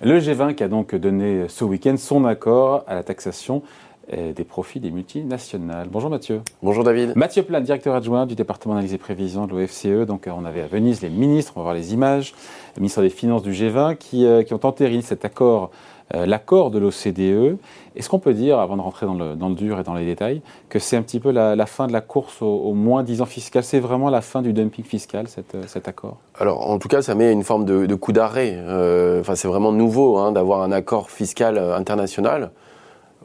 Le G20 qui a donc donné ce week-end son accord à la taxation des profits des multinationales. Bonjour Mathieu. Bonjour David. Mathieu Plan, directeur adjoint du département d'analyse et prévision de l'OFCE. Donc on avait à Venise les ministres, on va voir les images, les ministres des Finances du G20 qui, euh, qui ont entériné cet accord, euh, l'accord de l'OCDE. Est-ce qu'on peut dire, avant de rentrer dans le, dur et dans les détails, que c'est un petit peu la, fin de la course au, moins 10 ans fiscal? C'est vraiment la fin du dumping fiscal, euh, cet accord? Alors en tout cas, ça met une forme de, coup d'arrêt. enfin, c'est vraiment nouveau hein, d'avoir un accord fiscal international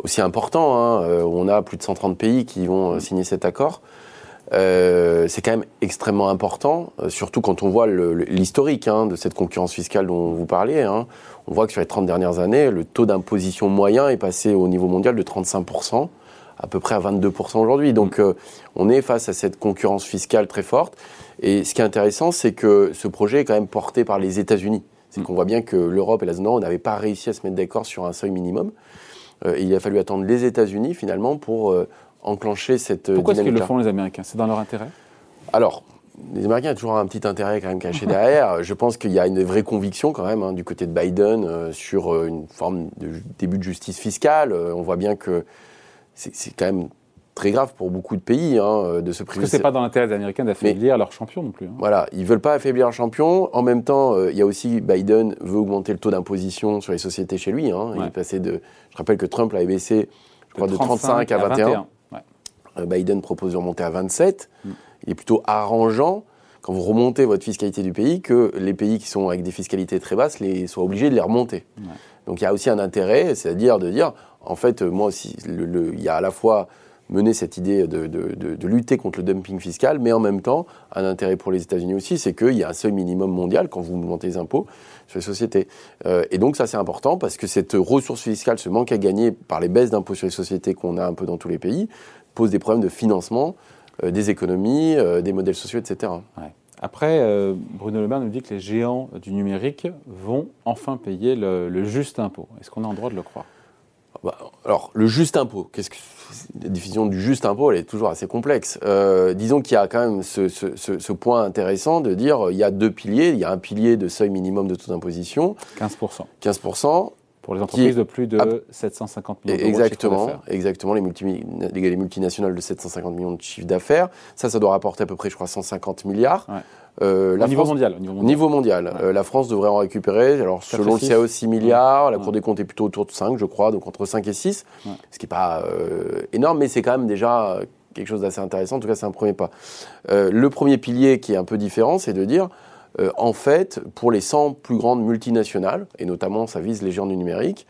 aussi important, hein, euh, on a plus de 130 pays qui vont euh, signer cet accord. Euh, c'est quand même extrêmement important, surtout quand on voit l'historique hein, de cette concurrence fiscale dont vous parliez. Hein. On voit que sur les 30 dernières années, le taux d'imposition moyen est passé au niveau mondial de 35%, à peu près à 22% aujourd'hui. Donc on est face à cette concurrence fiscale très forte. Et ce qui est intéressant, c'est que ce projet est quand même porté par les États-Unis. C'est mm. qu'on voit bien que l'Europe et la zone euro n'avaient pas réussi à se mettre d'accord sur un seuil minimum. Euh, il a fallu attendre les États-Unis finalement pour euh, enclencher cette euh, Pourquoi est-ce qu'ils le font les Américains? C'est dans leur intérêt? Alors, les Américains ont toujours un petit intérêt quand même caché derrière. Je pense qu'il y a une vraie conviction quand même hein, du côté de Biden sur une forme de début de justice fiscale. on voit bien que c'est quand même très grave pour beaucoup de pays hein, de se priver. Parce que c'est pas dans l'intérêt des Américains d'affaiblir leur champion non plus. Hein. Voilà, ils veulent pas affaiblir leur champion. En même temps, euh, il y a aussi Biden veut augmenter le taux d'imposition sur les sociétés chez lui. Il est passé de, je rappelle que Trump l'avait baissé, je crois, de, 35 à 21. Euh, Biden propose de remonter à 27. Mm. Il est plutôt arrangeant quand vous remontez votre fiscalité du pays que les pays qui sont avec des fiscalités très basses les, soient obligés de les remonter. Donc il y a aussi un intérêt, c'est-à-dire de dire, en fait, moi aussi, il y a à la fois mener cette idée de, lutter contre le dumping fiscal, mais en même temps, un intérêt pour les États-Unis aussi, c'est qu'il y a un seuil minimum mondial quand vous montez les impôts sur les sociétés. Euh, et donc ça, c'est important parce que cette ressource fiscale, ce manque à gagner par les baisses d'impôts sur les sociétés qu'on a un peu dans tous les pays, pose des problèmes de financement euh, des économies, euh, des modèles sociaux, etc. Après, Bruno Le Maire nous dit que les géants du numérique vont enfin payer le juste impôt. Est-ce qu'on a le droit de le croire? Bah, alors, le juste impôt, qu'est-ce que la diffusion du juste impôt, elle est toujours assez complexe. Euh, disons qu'il y a quand même ce, ce, ce, point intéressant de dire il y a deux piliers. Il y a un pilier de seuil minimum de taux d'imposition. 15%. 15%. Pour les entreprises de plus de 750 millions d'euros. Exactement, exactement les, les, multinationales de 750 millions de chiffre d'affaires. Ça, ça doit rapporter à peu près, je crois, 150 milliards. Euh, au, niveau mondial, niveau mondial. Euh, la France devrait en récupérer, alors selon le CAO, 6 milliards, la Cour des comptes est plutôt autour de 5, je crois, donc entre 5 et 6, ce qui n'est pas euh, énorme, mais c'est quand même déjà quelque chose d'assez intéressant, en tout cas c'est un premier pas. le premier pilier qui est un peu différent, c'est de dire, en fait, pour les 100 plus grandes multinationales, et notamment ça vise les géants du numérique,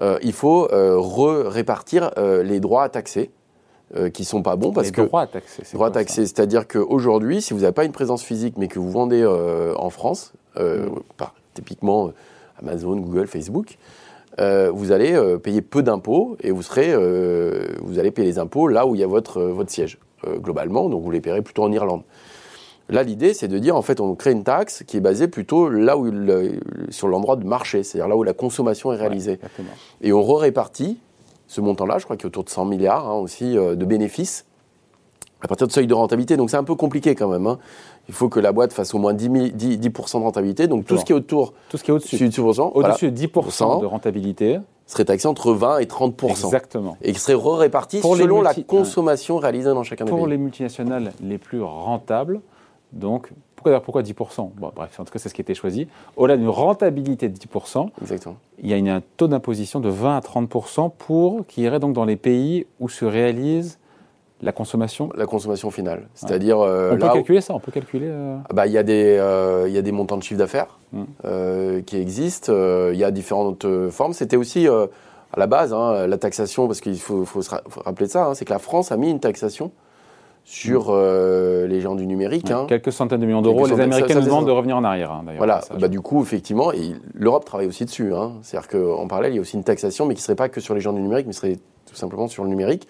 il faut re-répartir les droits à taxer euh, qui sont pas bons parce que droits taxés. Droits taxés, c'est-à-dire qu'aujourd'hui, si vous n'avez pas une présence physique mais que vous vendez euh, en France, euh, mm. typiquement Amazon, Google, Facebook, vous allez payer peu d'impôts et vous serez, vous allez payer les impôts là où il y a votre votre siège globalement, donc vous les paierez plutôt en Irlande. Là, l'idée, c'est de dire, en fait, on crée une taxe qui est basée plutôt là où sur l'endroit de marché, c'est-à-dire là où la consommation est réalisée. et on re-répartit ce montant-là, je crois qu'il est autour de 100 milliards hein, aussi euh, de bénéfices à partir de seuil de rentabilité. Donc c'est un peu compliqué quand même. Hein. Il faut que la boîte fasse au moins 10, 10, de rentabilité. Donc tout ce qui est autour. Tout ce qui est au-dessus. de 10%. Au-dessus de 10% de rentabilité. Serait taxé entre 20 et 30 Exactement. Et qui serait réparti selon la consommation réalisée dans chacun des pays. Pour les multinationales les plus rentables, donc pourquoi, pourquoi 10% bon, Bref, en tout cas, c'est ce qui a été choisi. Au-delà d'une rentabilité de 10%, Exactement. il y a un taux d'imposition de 20 à 30% pour, qui irait donc dans les pays où se réalise la consommation La consommation finale. C'est-à-dire. Euh, on peut calculer ça On peut calculer euh ah bah, Il y, a des, euh, y a des montants de chiffre d'affaires mmh. qui existent. Il y a différentes formes. C'était aussi. à la base, hein, la taxation, parce qu'il faut, faut, se rappeler de ça, hein, c'est que la France a mis une taxation sur euh, les gens du numérique. Hein. Quelques centaines de millions d'euros. Les Américains nous demandent de revenir en arrière. Hein, voilà, bah, du coup, effectivement, l'Europe travaille aussi dessus. Hein. C'est-à-dire qu'en parallèle, il y a aussi une taxation, mais qui ne serait pas que sur les gens du numérique, mais serait tout simplement sur le numérique.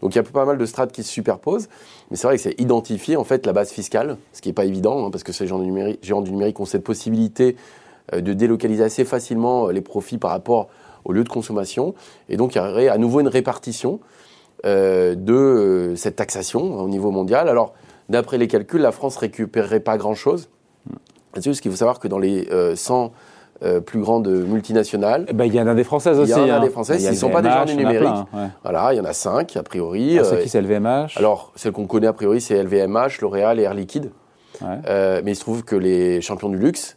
Donc il y a pas mal de strates qui se superposent, mais c'est vrai que c'est identifier en fait la base fiscale, ce qui n'est pas évident, parce que ces gens du numérique, géants du numérique ont cette possibilité euh, de délocaliser assez facilement euh, les profits par rapport au lieu de consommation, et donc il y aurait à nouveau une répartition. Euh, de euh, cette taxation au niveau mondial. Alors, d'après les calculs, la France récupérerait pas grand-chose. Parce qu'il faut savoir que dans les 100 plus grande multinationale. Eh ben, il y en a des françaises aussi. Il y en a des françaises, ils ne sont pas des gens du numérique. Voilà, il y en a cinq, a priori. Ah, c'est qui, c'est LVMH Alors, celle qu'on connaît a priori, c'est LVMH, L'Oréal et Air Liquide. mais il se trouve que les champions du luxe,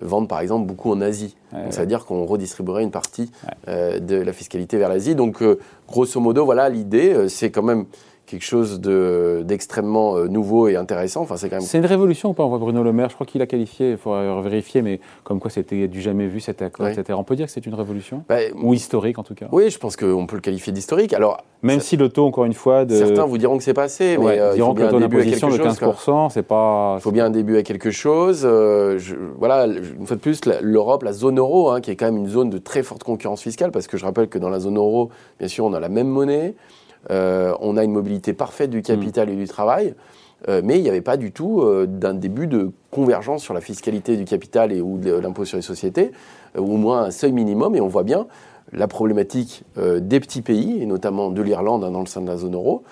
vendent par exemple beaucoup en Asie. ça veut dire qu'on redistribuerait une partie euh, de la fiscalité vers l'Asie. Donc, euh, grosso modo, voilà, l'idée, euh, c'est quand même quelque chose d'extrêmement nouveau et intéressant. Enfin, c'est quand même. C'est une révolution ou pas? On voit Bruno Le Maire, je crois qu'il a qualifié, il faut vérifier, mais comme quoi c'était du jamais vu cet accord, etc. On peut dire que c'est une révolution? Bah, Ou historique en tout cas? Oui, je pense qu'on peut le qualifier d'historique. Alors, même si le taux, encore une fois, de... certains vous diront que c'est pas assez, mais euh, il faut bien que le taux d'imposition de 15%, c'est pas. Il faut bien un début à quelque chose. Euh, voilà, une fois de plus, l'Europe, la zone euro, hein, qui est quand même une zone de très forte concurrence fiscale, parce que je rappelle que dans la zone euro, bien sûr, on a la même monnaie, euh, on a une mobilité parfaite du capital et du travail. mais il n'y avait pas du tout d'un début de convergence sur la fiscalité du capital et ou de l'impôt sur les sociétés, ou au moins un seuil minimum. Et on voit bien la problématique euh, des petits pays, et notamment de l'Irlande hein, dans le sein de la zone euro.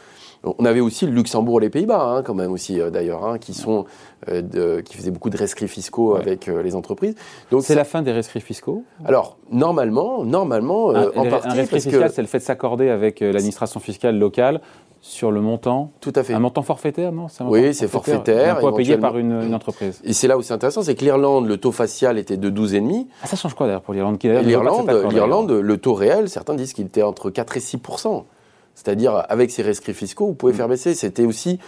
On avait aussi le Luxembourg et les Pays-Bas, hein, quand même aussi euh, d'ailleurs, hein, qui sont euh, qui faisaient beaucoup de rescrits fiscaux avec les entreprises. Donc c'est la fin des rescrits fiscaux? Alors normalement, normalement, en partie, un rescrit fiscal, c'est le fait de s'accorder avec l'administration fiscale locale sur le montant Tout à fait. Un montant forfaitaire, non Oui, c'est forfaitaire. Un payé par une, entreprise. Et c'est là où c'est intéressant, c'est que l'Irlande, le taux facial était de 12,5. Ah, ça change quoi d'ailleurs pour l'Irlande? L'Irlande, l'Irlande, le taux réel, certains disent qu'il était entre 4 et 6 C'est-à-dire, avec ces rescrits fiscaux, vous pouvez mm. faire baisser. C'était aussi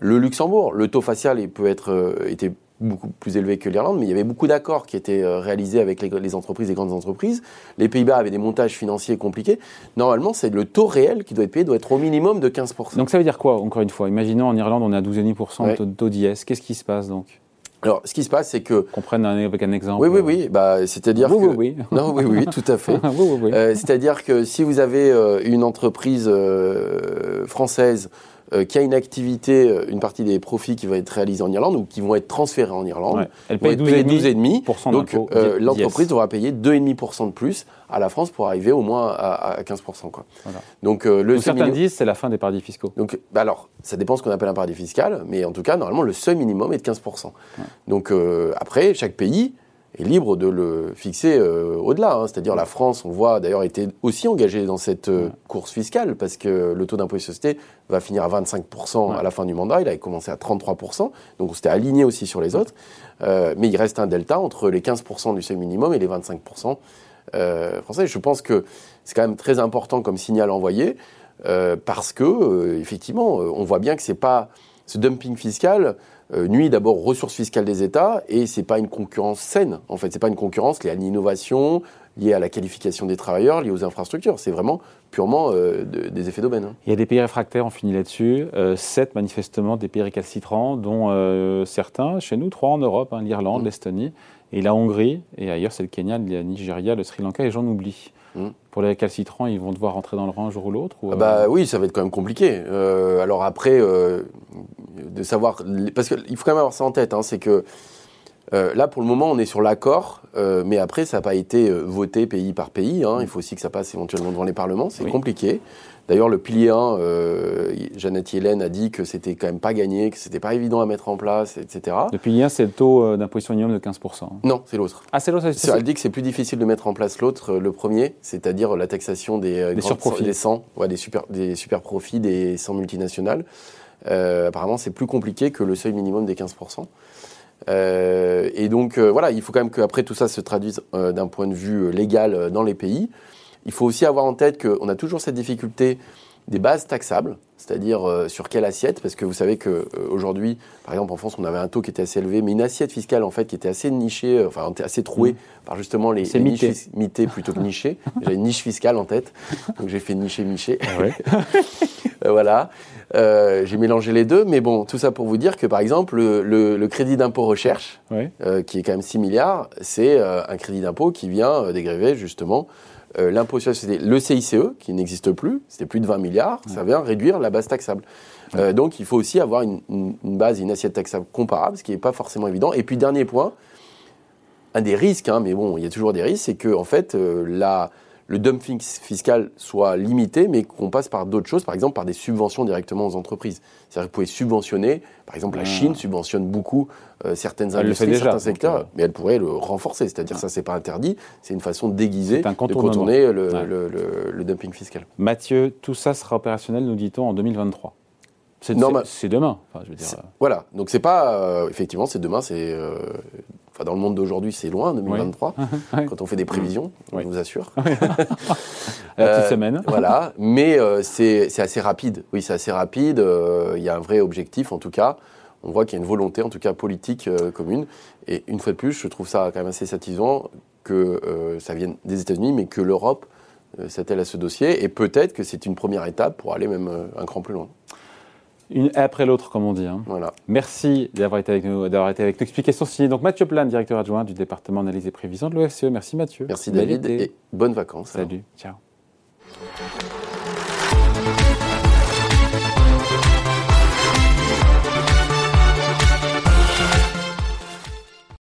le Luxembourg. Le taux facial il peut être, euh, était beaucoup plus élevé que l'Irlande, mais il y avait beaucoup d'accords qui étaient euh, réalisés avec les, entreprises, les grandes entreprises. Les Pays-Bas avaient des montages financiers compliqués. Normalement, c'est le taux réel qui doit être payé, doit être au minimum de 15%. Donc ça veut dire quoi, encore une fois? Imaginons en Irlande, on est à 12,5% de taux d'IS. Qu'est-ce qui se passe donc? Alors, ce qui se passe, c'est que. Qu'on prenne avec un exemple. Oui, oui, oui. Bah, c'est-à-dire que. Oui, oui. Non, oui, oui, tout à fait. oui, oui, euh, c'est-à-dire que si vous avez euh, une entreprise française euh, qui a une activité, euh, une partie des profits qui va être réalisée en Irlande ou qui vont être transférés en Irlande, elle paye 12,5%. donc euh, l'entreprise devra payer 2,5% de plus à la France pour arriver au moins à, 15%. Quoi. Donc, le certains disent c'est la fin des paradis fiscaux. Donc, bah alors, ça dépend ce qu'on appelle un paradis fiscal, mais en tout cas, normalement, le seuil minimum est de 15%. Donc après, chaque pays est libre de le fixer euh, au-delà. Hein. C'est-à-dire la France, on voit d'ailleurs, était aussi engagée dans cette euh, course fiscale parce que le taux d'impôt sur société va finir à 25% à la fin du mandat. Il avait commencé à 33%, donc on s'était aligné aussi sur les autres. Euh, mais il reste un delta entre les 15% du seuil minimum et les 25% français. Je pense que c'est quand même très important comme signal envoyé parce que effectivement, on voit bien que c'est pas ce dumping fiscal euh, nuit d'abord aux ressources fiscales des États et c'est pas une concurrence saine. En fait, c'est pas une concurrence liée à l'innovation, liée à la qualification des travailleurs, liée aux infrastructures. C'est vraiment purement euh, des effets d'aubaine. Hein. Il y a des pays réfractaires, on finit là-dessus. Euh, sept, manifestement, des pays récalcitrants, dont certains, chez nous, trois en Europe, hein, l'Irlande, mmh. l'Estonie, et la Hongrie, et ailleurs, c'est le Kenya, le Nigeria, le Sri Lanka, et j'en oublie. Mmh. Pour les récalcitrants, ils vont devoir rentrer dans le rang un jour ou l'autre ah bah Oui, ça va être quand même compliqué. alors après, de savoir. Parce qu'il faut quand même avoir ça en tête, hein, c'est que euh, là, pour le moment, on est sur l'accord, euh, mais après, ça n'a pas été euh, voté pays par pays. Hein. Il faut aussi que ça passe éventuellement devant les parlements. C'est compliqué. D'ailleurs, le pilier 1, Jeannette Yellen a dit que c'était quand même pas gagné, que c'était pas évident à mettre en place, etc. Le pilier 1, c'est le taux d'imposition minimum de 15%. Non, c'est l'autre. Ah, c'est l'autre Elle dit que c'est plus difficile de mettre en place l'autre, le premier, c'est-à-dire la taxation des, des surprofits. Des 100, ouais, des, super, des super profits des 100 multinationales. Euh, apparemment, c'est plus compliqué que le seuil minimum des 15%. Euh, et donc, euh, voilà, il faut quand même qu'après tout ça se traduise d'un point de vue légal dans les pays. Il faut aussi avoir en tête qu'on a toujours cette difficulté des bases taxables, c'est-à-dire sur quelle assiette, parce que vous savez qu'aujourd'hui, par exemple en France, on avait un taux qui était assez élevé, mais une assiette fiscale en fait qui était assez nichée, enfin assez trouée mmh. par justement les, les niches mitées plutôt que nichées. J'avais une niche fiscale en tête, donc j'ai fait nicher miché. Ah voilà. Euh, j'ai mélangé les deux, mais bon, tout ça pour vous dire que par exemple, le, crédit d'impôt recherche, euh, qui est quand même 6 milliards, c'est euh, un crédit d'impôt qui vient dégréver justement l'impôt sur la société. Le CICE, qui n'existe plus, c'était plus de 20 milliards, ça vient réduire la base taxable. donc il faut aussi avoir une, base, une assiette taxable comparable, ce qui n'est pas forcément évident. Et puis dernier point, un des risques, hein, mais bon, il y a toujours des risques, c'est que en fait, la le dumping fiscal soit limité, mais qu'on passe par d'autres choses, par exemple par des subventions directement aux entreprises. C'est-à-dire que vous pouvez subventionner, par exemple la ah. Chine subventionne beaucoup euh, certaines industries, certains secteurs, euh, mais elle pourrait le renforcer. C'est-à-dire que ça, c'est pas interdit, c'est une façon déguisée de contourner le, dumping fiscal. Mathieu, tout ça sera opérationnel, nous dit-on, en 2023 c'est demain. Enfin, je veux dire. Euh. Voilà, donc c'est pas. effectivement, c'est demain, c'est dans le monde d'aujourd'hui, c'est loin, 2023, quand on fait des prévisions, on vous assure. La petite euh, semaine. voilà, mais euh, c'est assez rapide. Oui, c'est assez rapide. Euh, il y a un vrai objectif, en tout cas. On voit qu'il y a une volonté, en tout cas politique commune. Et une fois de plus, je trouve ça quand même assez satisfaisant que ça vienne des États-Unis, mais que l'Europe s'attelle à ce dossier. Et peut-être que c'est une première étape pour aller même un cran plus loin. Une après l'autre, comme on dit. Hein. Voilà. Merci d'avoir été avec nous, d'avoir été avec nous. Explication signée. Donc Mathieu Plan, directeur adjoint du département analyse et prévision de l'OFCE. Merci Mathieu. Merci David et bonnes vacances. Salut. Ciao.